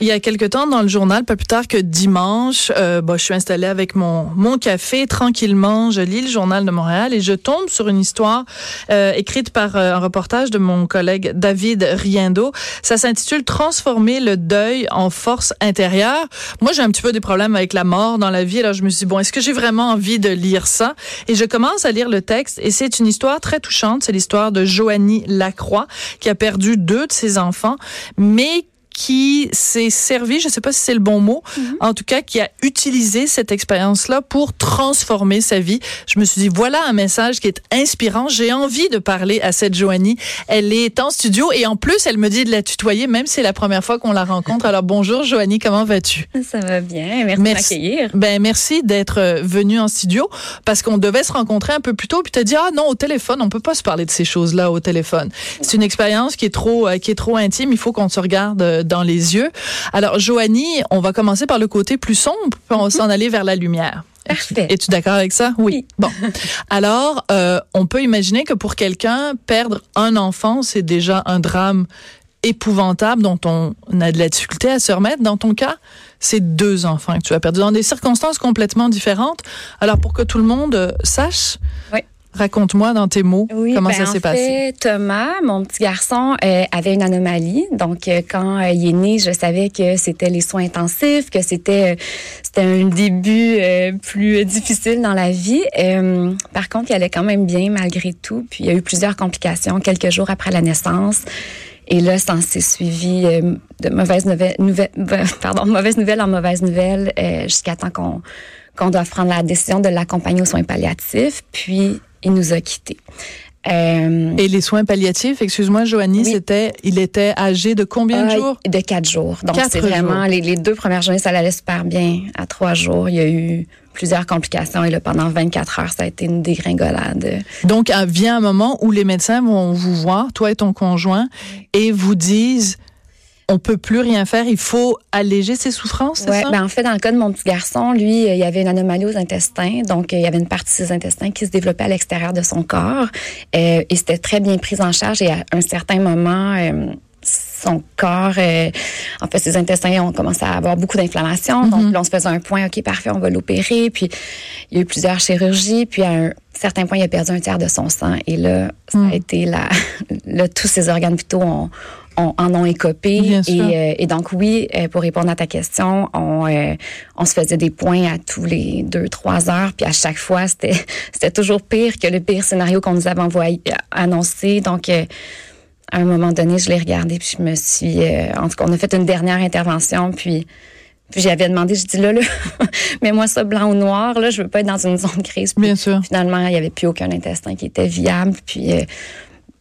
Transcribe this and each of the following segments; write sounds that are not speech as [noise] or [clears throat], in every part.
Il y a quelque temps, dans le journal, pas plus tard que dimanche, euh, bah, je suis installée avec mon, mon café tranquillement. Je lis le journal de Montréal et je tombe sur une histoire euh, écrite par euh, un reportage de mon collègue David Riendo. Ça s'intitule Transformer le deuil en force intérieure. Moi, j'ai un petit peu des problèmes avec la mort dans la vie. Alors, je me suis dit, bon, est-ce que j'ai vraiment envie de lire ça? Et je commence à lire le texte et c'est une histoire très touchante. C'est l'histoire de Joanie Lacroix qui a perdu deux de ses enfants, mais qui s'est servi, je ne sais pas si c'est le bon mot, Mhm. en tout cas qui a utilisé cette expérience-là pour transformer sa vie. Je me suis dit, voilà un message qui est inspirant. J'ai envie de parler à cette Joanie. Elle est en studio et en plus, elle me dit de la tutoyer, même si c'est la première fois qu'on la rencontre. Alors bonjour Joanie, comment vas-tu? Ça va bien. Merci, de m'accueillir. Ben merci d'être euh, venue en studio parce qu'on devait se rencontrer un peu plus tôt puis t'as dit ah non au téléphone on peut pas se parler de ces choses-là au téléphone. C'est une expérience qui est trop euh, qui est trop intime, il faut qu'on se regarde euh, dans les yeux. Alors Joanie, on va commencer par le côté plus sombre puis on va s'en aller vers la lumière. Parfait. Es-tu d'accord avec ça? Oui. Bon. [laughs] Alors, euh, on peut imaginer que pour quelqu'un, perdre un enfant, c'est déjà un drame épouvantable dont on a de la difficulté à se remettre. Dans ton cas, c'est deux enfants que tu as perdus dans des circonstances complètement différentes. Alors, pour que tout le monde euh, sache, Oui. Raconte-moi dans tes mots Oui, comment ben, ça s'est en passé. Thomas, mon petit garçon, euh, avait une anomalie. Donc, euh, quand euh, il est né, je savais que c'était les soins intensifs, que c'était c'était un début plus difficile dans la vie. Par contre, il allait quand même bien malgré tout. Puis, il y a eu plusieurs complications quelques jours après la naissance. Et là, ça s'est suivi de mauvaises nouvelles, nouvelles [laughs] pardon, mauvaises nouvelles en mauvaises nouvelles euh, jusqu'à temps qu'on qu'on doit prendre la décision de l'accompagner aux soins palliatifs. Puis, il nous a quittés. Euh, Et les soins palliatifs, excuse-moi, Joanie, Oui. c'était, il était âgé de combien de euh, jours? De quatre jours. Donc, c'est vraiment, les, les deux premières journées, ça allait super bien. À trois jours, il y a eu plusieurs complications. Et là, pendant 24 heures, ça a été une dégringolade. Donc, vient un moment où les médecins vont vous voir, toi et ton conjoint, et vous disent, on peut plus rien faire, il faut alléger ses souffrances, c'est Ouais, ça? ben en fait, dans le cas de mon petit garçon, lui, euh, il y avait une anomalie aux intestins. Donc, euh, il y avait une partie de ses intestins qui se développait à l'extérieur de son corps. Euh, et c'était très bien pris en charge. Et à un certain moment, euh, son corps, euh, en fait, ses intestins ont commencé à avoir beaucoup d'inflammation. Donc, là, on se faisait un point, OK, parfait, on va l'opérer. Puis, il y a eu plusieurs chirurgies. Puis, à un certain point, il a perdu un tiers de son sang. Et là, ça a été la... [laughs] là, tous ses organes vitaux ont, ont- en ont écopé. Bien et, sûr. euh, et donc, oui, euh, pour répondre à ta question, on, euh, on se faisait des points à tous les deux, trois heures. Puis à chaque fois, c'était [laughs] c'était toujours pire que le pire scénario qu'on nous avait envoyé, annoncé. Donc, à un moment donné, je l'ai regardé, puis je me suis... en tout cas, on a fait une dernière intervention, puis... Puis j'avais demandé, je dis là, là, [laughs] mets-moi ça blanc ou noir, là, je veux pas être dans une zone grise. Puis Bien sûr. Finalement, il y avait plus aucun intestin qui était viable. Puis,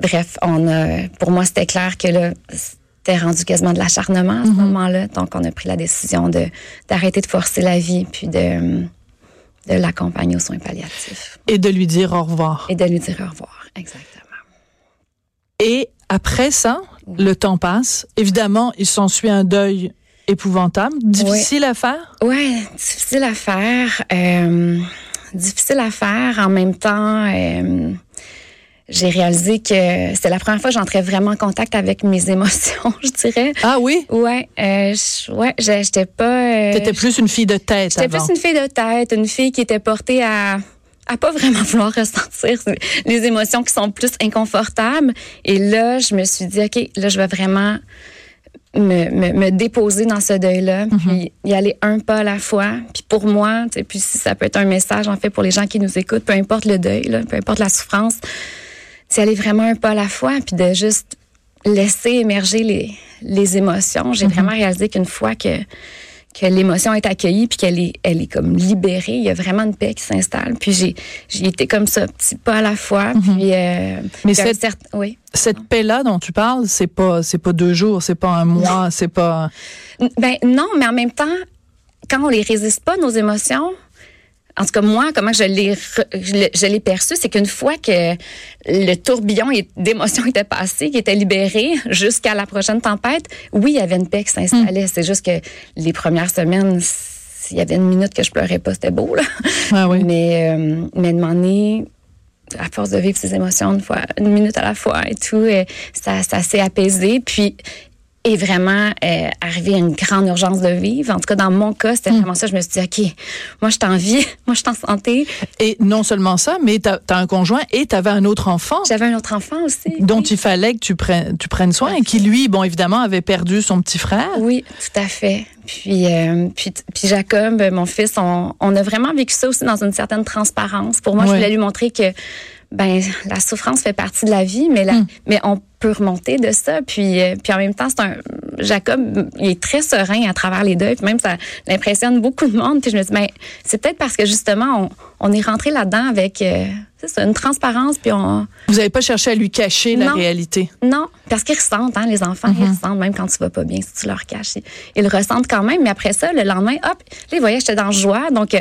bref, on a, pour moi, c'était clair que là, c'était rendu quasiment de l'acharnement à ce moment-là. Donc, on a pris la décision de d'arrêter de forcer la vie, puis de, de l'accompagner aux soins palliatifs Et de lui dire au revoir. et de lui dire au revoir. Exactement. Et après ça, le temps passe. Évidemment, il s'ensuit un deuil épouvantable, difficile à faire? Ouais, difficile à faire. euh, difficile à faire. En même temps, euh, j'ai réalisé que c'était la première fois que j'entrais vraiment en contact avec mes [laughs] émotions, je dirais. Ah oui? Ouais, euh, je- ouais, j'étais pas. euh, T'étais plus une fille de tête J'étais plus une fille de tête, une fille qui était portée à à pas vraiment [laughs] vouloir ressentir les émotions qui sont plus inconfortables. Et là, je me suis dit, OK, là, je vais vraiment me, me, me déposer dans ce deuil-là, puis y aller un pas à la fois. Puis pour moi, puis si ça peut être un message, en fait, pour les gens qui nous écoutent, peu importe le deuil, là, peu importe la souffrance, c'est aller vraiment un pas à la fois, puis de juste laisser émerger les, les émotions. J'ai vraiment réalisé qu'une fois que que l'émotion est accueillie puis qu'elle est elle est comme libérée, il y a vraiment une paix qui s'installe. Puis j'ai j'ai été comme ça petit pas à la fois, puis euh, Mais puis cette- certain- oui. Cette paix-là dont tu parles, c'est pas, c'est pas deux jours, c'est pas un mois, c'est pas. Ben non, mais en même temps, quand on les résiste pas nos émotions, en tout cas moi, comment je l'ai je l'ai- perçu, c'est qu'une fois que le tourbillon d'émotions était passé, qui était libéré jusqu'à la prochaine tempête, oui, il y avait une paix qui s'installait. C'est juste que les premières semaines il y avait une minute que je pleurais pas, c'était beau là. Ah oui. Mais euh, mais demander à force de vivre ses émotions une fois, une minute à la fois et tout, euh, ça, ça s'est apaisé. Puis est vraiment euh, arrivé à une grande urgence de vivre. En tout cas, dans mon cas, c'était vraiment ça. Je me suis dit, OK, moi, je suis en vie, [laughs] moi, je suis en santé. Et non seulement ça, mais tu as, un conjoint et tu avais un autre enfant. J'avais un autre enfant aussi. Dont oui. il fallait que tu prennes, tu prennes soin et qui, lui, bon, évidemment, avait perdu son petit frère. Oui, tout à fait. Puis, euh, puis, puis Jacob, mon fils, on, on a vraiment vécu ça aussi dans une certaine transparence. Pour moi, je voulais lui montrer que ben la souffrance fait partie de la vie, mais la, Hmm. mais on peut remonter de ça. Puis, euh, puis en même temps, c'est un Jacob, il est très serein à travers les deuils. Puis même ça l'impressionne beaucoup de monde. Puis je me dis, ben c'est peut-être parce que justement on, on est rentré là-dedans avec euh, ça, une transparence. Puis on Vous n'avez pas cherché à lui cacher la réalité? non, parce qu'ils ressentent, hein, les enfants, ils ressentent, même quand tu vas pas bien, si tu leur caches, ils, ils le ressentent quand même. Mais après ça, le lendemain, hop, ils voyaient, j'étais dans la joie. Donc, euh,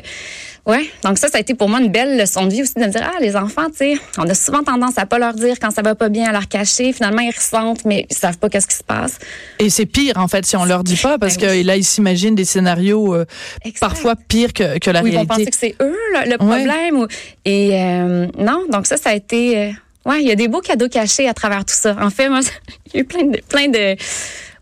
ouais, donc ça, ça a été pour moi une belle leçon de vie aussi de me dire, ah, les enfants, tu sais, on a souvent tendance à pas leur dire quand ça va pas bien, à leur cacher. Finalement, ils ressentent, mais ils savent pas qu'est-ce qui se passe. Et c'est pire, en fait, si on leur dit pas, parce Ben oui. que là, ils s'imaginent des scénarios euh, parfois pires que, que la Ou ils vont penser réalité. que c'est eux le, le problème. ou- et euh, non, donc ça, ça a été. euh, ouais, il y a des beaux cadeaux cachés à travers tout ça. En fait, moi, [laughs] il y a eu plein de, plein de.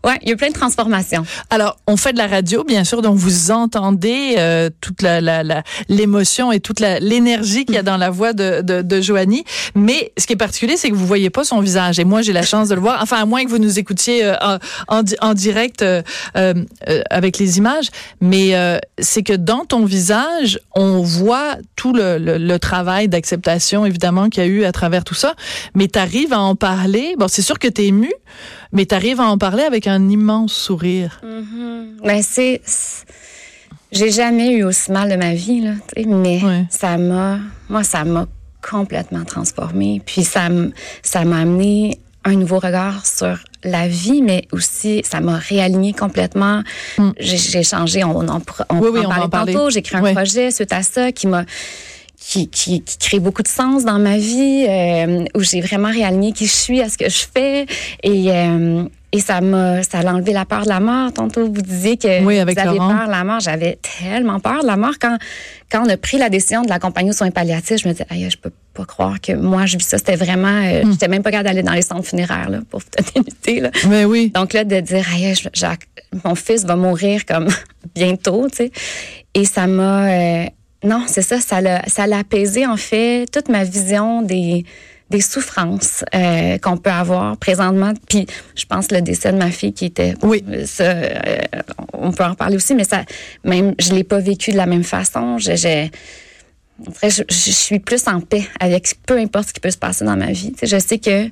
Ouais, il y a plein de transformations. Alors, on fait de la radio, bien sûr, donc vous entendez euh, toute la la- la- l'émotion et toute la- l'énergie qu'il y a dans la voix de, de, de Joanie. Mais ce qui est particulier, c'est que vous voyez pas son visage. Et moi, j'ai la chance de le voir. Enfin, à moins que vous nous écoutiez euh, en, en direct euh, euh, euh, avec les images. Mais euh, c'est que dans ton visage, on voit tout le, le, le travail d'acceptation, évidemment, qu'il y a eu à travers tout ça. Mais tu arrives à en parler. Bon, c'est sûr que tu es ému, mais tu arrives à en parler avec un immense sourire. Ben c'est, j'ai jamais eu aussi mal de ma vie là, mais Ouais. ça m'a, moi ça m'a complètement transformée. Puis ça, m'a amené un nouveau regard sur la vie, mais aussi ça m'a réaligné complètement. J'ai, j'ai changé, on, on, on. Oui, oui, en parlait tantôt. J'ai créé un projet suite à ça qui m'a qui, qui, qui crée beaucoup de sens dans ma vie, euh, où j'ai vraiment réaligné qui je suis à ce que je fais. Et, euh, et ça m'a ça a enlevé la peur de la mort. Tantôt, vous disiez que Oui, avec vous avez Laurent. peur de la mort. J'avais tellement peur de la mort. Quand, quand on a pris la décision de l'accompagner aux soins palliatifs, je me disais, aïe, je peux pas croire que moi, je vis ça. C'était vraiment... euh, Hmm. J'étais même pas capable d'aller dans les centres funéraires, là, pour vous [laughs] donner une idée. Là. Mais oui. Donc là, de dire, aïe, mon fils va mourir comme [laughs] bientôt, tu sais. Et ça m'a, euh, non, c'est ça, ça l'a, ça l'a apaisé en fait toute ma vision des des souffrances euh, qu'on peut avoir présentement. Puis je pense le décès de ma fille qui était, Oui. ça, euh, on peut en parler aussi, mais ça, même, je l'ai pas vécu de la même façon. Je, je, en vrai, je, je suis plus en paix avec peu importe ce qui peut se passer dans ma vie. Je sais que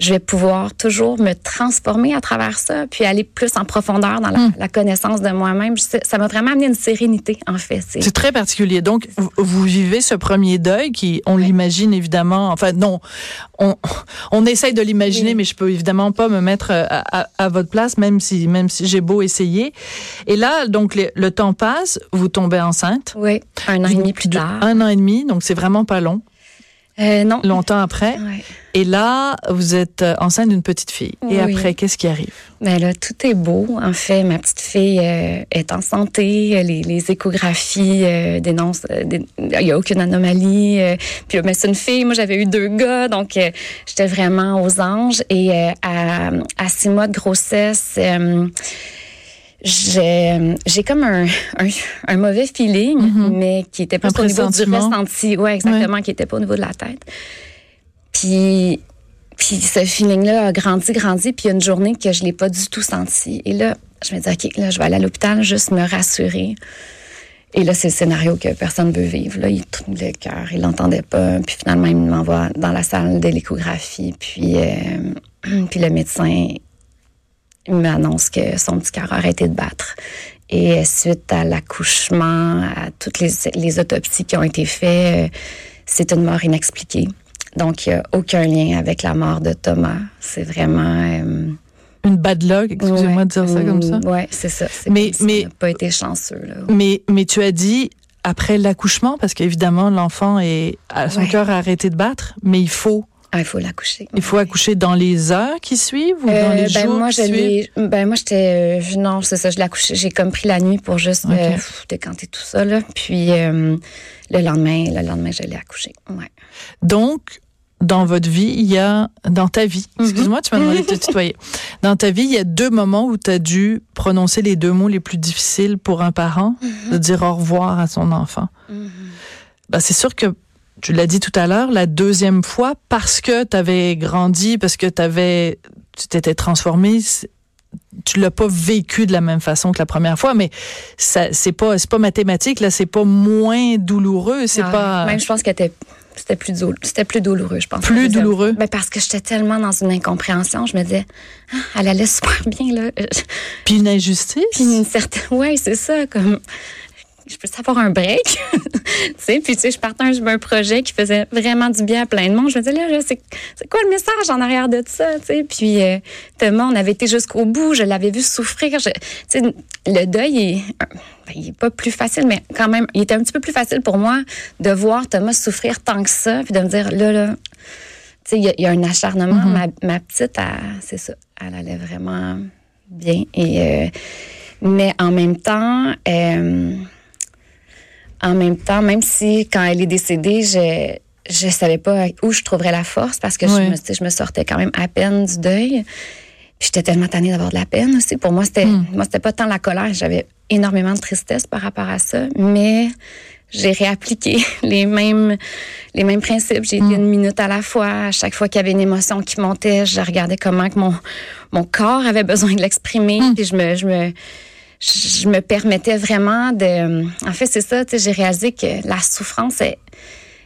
je vais pouvoir toujours me transformer à travers ça, puis aller plus en profondeur dans la, Hmm. la connaissance de moi-même. Ça m'a vraiment amené une sérénité, en fait. C'est- très particulier. Donc, vous- vous vivez ce premier deuil qui, on l'imagine évidemment, enfin non, on, on essaye de l'imaginer, Oui. mais je peux évidemment pas me mettre euh, à, à- à votre place, même si, même si j'ai beau essayer. Et là, donc, le, le temps passe, vous tombez enceinte. Oui, un an et demi plus tard. Un an et demi, donc c'est vraiment pas long, Euh, non. longtemps après. Ouais. Et là, vous êtes euh, enceinte d'une petite fille. Et après, qu'est-ce qui arrive? Mais là, tout est beau. En fait, ma petite fille euh, est en santé. Les, les échographies euh, dénoncent, dé- il n'y a aucune anomalie. puis, mais c'est une fille. Moi, j'avais eu deux gars, donc j'étais vraiment aux anges. Et à, à six mois de grossesse, j'ai j'ai comme un, un, un mauvais feeling, mais qui était Un au niveau du ressenti. Ouais, exactement, qui était pas au niveau de la tête. Puis, puis ce feeling-là a grandi, grandi. Puis il y a une journée que je l'ai pas du tout senti. Et là, je me dis, OK, là, je vais aller à l'hôpital, juste me rassurer. Et là, c'est le scénario que personne ne veut vivre. Là, il le cœur, il l'entendait pas. Puis finalement, il m'envoie dans la salle de l'échographie. Puis, euh, [clears throat] puis le médecin il m'annonce que son petit cœur a arrêté de battre. Et suite à l'accouchement, à toutes les, les autopsies qui ont été faites, euh, c'est une mort inexpliquée. Donc, il n'y a aucun lien avec la mort de Thomas. C'est vraiment... euh, Une bad luck, excusez-moi ouais, de dire ça comme ça. Oui, c'est ça. Mais- comme mais- n'a pas été chanceux. Là. Mais, mais tu as dit après l'accouchement, parce qu'évidemment, l'enfant est, son Ouais. cœur a arrêté de battre, mais il faut Ah, il faut l'accoucher. Il faut accoucher dans les heures qui suivent ou dans Euh, les ben jours moi qui je suivent? ben moi j'étais euh, non c'est ça je l'ai accouché j'ai comme pris la nuit pour juste euh, pff, décanter tout ça là puis le lendemain le lendemain je l'ai accouché ouais Donc, dans votre vie, il y a, dans ta vie, Mhm. excuse-moi, tu m'as demandé de te tutoyer. [laughs] Dans ta vie, il y a deux moments où tu as dû prononcer les deux mots les plus difficiles pour un parent, Mhm. de dire au revoir à son enfant. Ben, c'est sûr que tu l'as dit tout à l'heure, la deuxième fois, parce que tu avais grandi, parce que t'avais, tu t'étais transformé, tu l'as pas vécu de la même façon que la première fois, mais ça, c'est pas, c'est pas mathématique, là, c'est pas moins douloureux, c'est Ah, pas même je pense que c'était c'était plus dou- c'était plus douloureux je pense Plus douloureux? ben parce que j'étais tellement dans une incompréhension je me disais ah, elle allait super bien là puis une injustice? Puis une certaine. Ouais, c'est ça, comme. Je peux savoir un break. [laughs] tu sais, puis tu sais, je partais un, un projet qui faisait vraiment du bien à plein de monde. Je me disais, là, là, c'est quoi le message en arrière de ça, tu sais? Puis euh, Thomas, on avait été jusqu'au bout. Je l'avais vu souffrir. Je- Tu sais, le deuil est. ben, il est pas plus facile, mais quand même, il était un petit peu plus facile pour moi de voir Thomas souffrir tant que ça, puis de me dire, là, là, tu sais, il y, a- il y a un acharnement. ma, ma petite, c'est ça, elle allait vraiment bien. Et, euh, mais en même temps, euh, en même temps, même si quand elle est décédée, je je savais pas où je trouverais la force parce que je, me, je sortais quand même à peine du deuil. Puis j'étais tellement tannée d'avoir de la peine aussi. Pour moi, c'était moi c'était pas tant la colère, j'avais énormément de tristesse par rapport à ça, mais j'ai réappliqué [laughs] les mêmes les mêmes principes. J'ai été une minute à la fois. À chaque fois qu'il y avait une émotion qui montait, je regardais comment que mon mon corps avait besoin de l'exprimer. Puis je me je me je me permettais vraiment de. En fait, c'est ça. tu sais, J'ai réalisé que la souffrance est,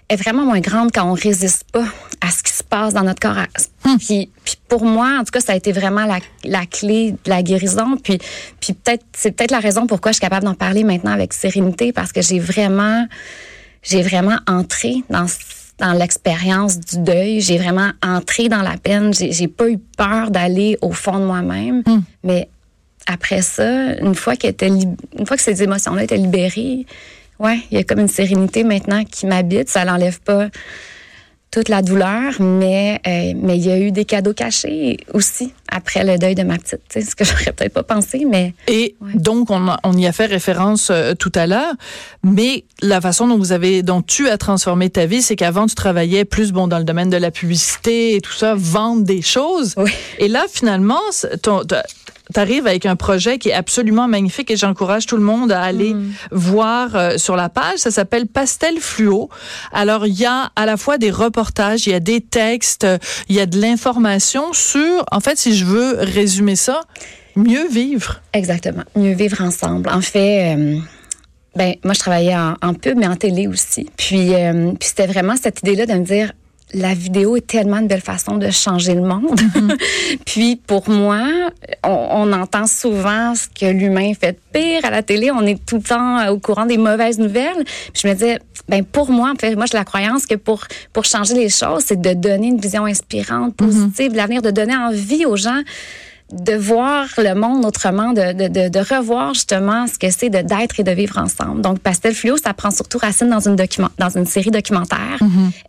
est vraiment moins grande quand on résiste pas à ce qui se passe dans notre corps. Puis, puis pour moi, en tout cas, ça a été vraiment la, la clé de la guérison. Puis, puis peut-être c'est peut-être la raison pourquoi je suis capable d'en parler maintenant avec sérénité parce que j'ai vraiment j'ai vraiment entré dans dans l'expérience du deuil, j'ai vraiment entré dans la peine, j'ai j'ai pas eu peur d'aller au fond de moi-même, mais après ça, une fois qu'elle était une fois que ces émotions-là étaient libérées, ouais, il y a comme une sérénité maintenant qui m'habite, ça l'enlève pas toute la douleur, mais euh, mais il y a eu des cadeaux cachés aussi après le deuil de ma petite, ce que [laughs] j'aurais peut-être pas pensé, mais Et Ouais. donc, on, a- on y a fait référence euh, tout à l'heure, mais la façon dont vous avez, dont tu as transformé ta vie, c'est qu'avant, tu travaillais plus, bon, dans le domaine de la publicité et tout ça, vendre des choses. Oui. Et là, finalement, ton- t'arrives avec un projet qui est absolument magnifique et j'encourage tout le monde à aller Mm. voir euh, sur la page. Ça s'appelle Pastel Fluo. Alors, il y a à la fois des reportages, il y a des textes, il y a de l'information sur, en fait, si je veux résumer ça, mieux vivre. Exactement. Mieux vivre ensemble. En fait, euh, ben moi je travaillais en, en pub mais en télé aussi. Puis, euh, puis c'était vraiment cette idée-là de me dire la vidéo est tellement une belle façon de changer le monde. [laughs] puis pour moi, on, on entend souvent ce que l'humain fait de pire à la télé. On est tout le temps euh, au courant des mauvaises nouvelles. Puis je me disais, ben pour moi, en fait, moi j'ai la croyance que pour pour changer les choses, c'est de donner une vision inspirante, positive, de l'avenir, de donner envie aux gens de voir le monde autrement, de, de, de, de revoir justement ce que c'est d'être et de vivre ensemble. Donc Pastel Fluo, ça prend surtout racine dans une document, dans une série documentaire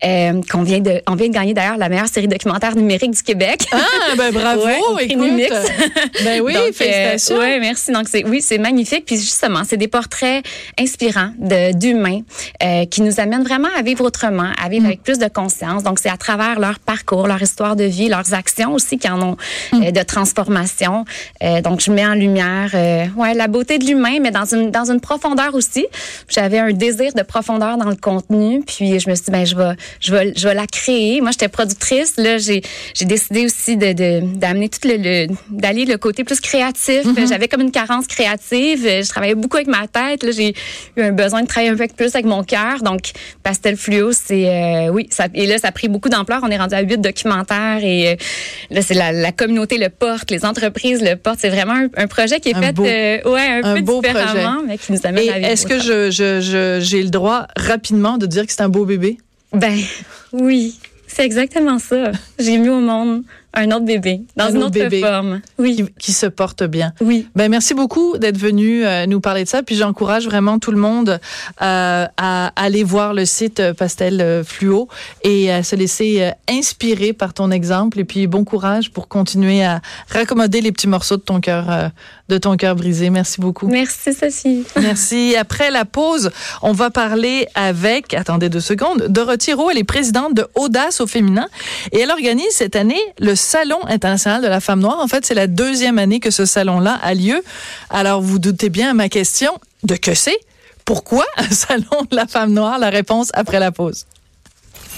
euh, qu'on vient de, on vient de gagner d'ailleurs la meilleure série documentaire numérique du Québec. Ah, ben bravo, [laughs] Ouais, écoute. [laughs] Ben oui, Donc, euh, félicitations. ouais, merci. Donc c'est oui, c'est magnifique. Puis justement, c'est des portraits inspirants d'humains euh, qui nous amènent vraiment à vivre autrement, à Mm. vivre avec plus de conscience. Donc c'est à travers leur parcours, leur histoire de vie, leurs actions aussi qui en ont Mm. euh, de transformation. Euh, donc je mets en lumière, euh, ouais, la beauté de l'humain, mais dans une dans une profondeur aussi. J'avais un désir de profondeur dans le contenu, puis je me suis dit ben je vais je vais je vais la créer. Moi j'étais productrice, là j'ai j'ai décidé aussi de de- tout le, le- d'aller le côté plus créatif. J'avais comme une carence créative. Je travaillais beaucoup avec ma tête. Là, j'ai eu un besoin de travailler un peu plus avec mon cœur. Donc, Pastel Fluo, c'est euh, oui. Ça, et là, ça a pris beaucoup d'ampleur. On est rendu à huit documentaires et là, c'est la, la communauté le porte, les entreprises le portent. C'est vraiment un, un projet qui est Un fait, beau- euh, ouais, un, un peu beau différemment, mais qui nous amène Et à vivre est-ce que autrement. je, je, je- j'ai le droit rapidement de dire que c'est un beau bébé? Ben oui, c'est exactement ça. J'ai mis au monde un autre bébé dans Un une autre autre bébé. forme. Oui, qui, qui se porte bien. oui. Ben merci beaucoup d'être venu euh, nous parler de ça. Puis j'encourage vraiment tout le monde euh, à aller voir le site euh, Pastel Fluo et à se laisser inspirer par ton exemple. Et puis bon courage pour continuer à raccommoder les petits morceaux de ton cœur, de ton cœur brisé. Merci beaucoup. Merci, Sophie. [laughs] Merci. Après la pause, on va parler avec, attendez deux secondes, Dorothy Rowe, elle est présidente de Audace au féminin et elle organise cette année le Salon international de la femme noire. En fait, c'est la deuxième année que ce salon-là a lieu. Alors, vous doutez bien à ma question de que c'est? Pourquoi un [laughs] salon de la femme noire? La réponse après la pause.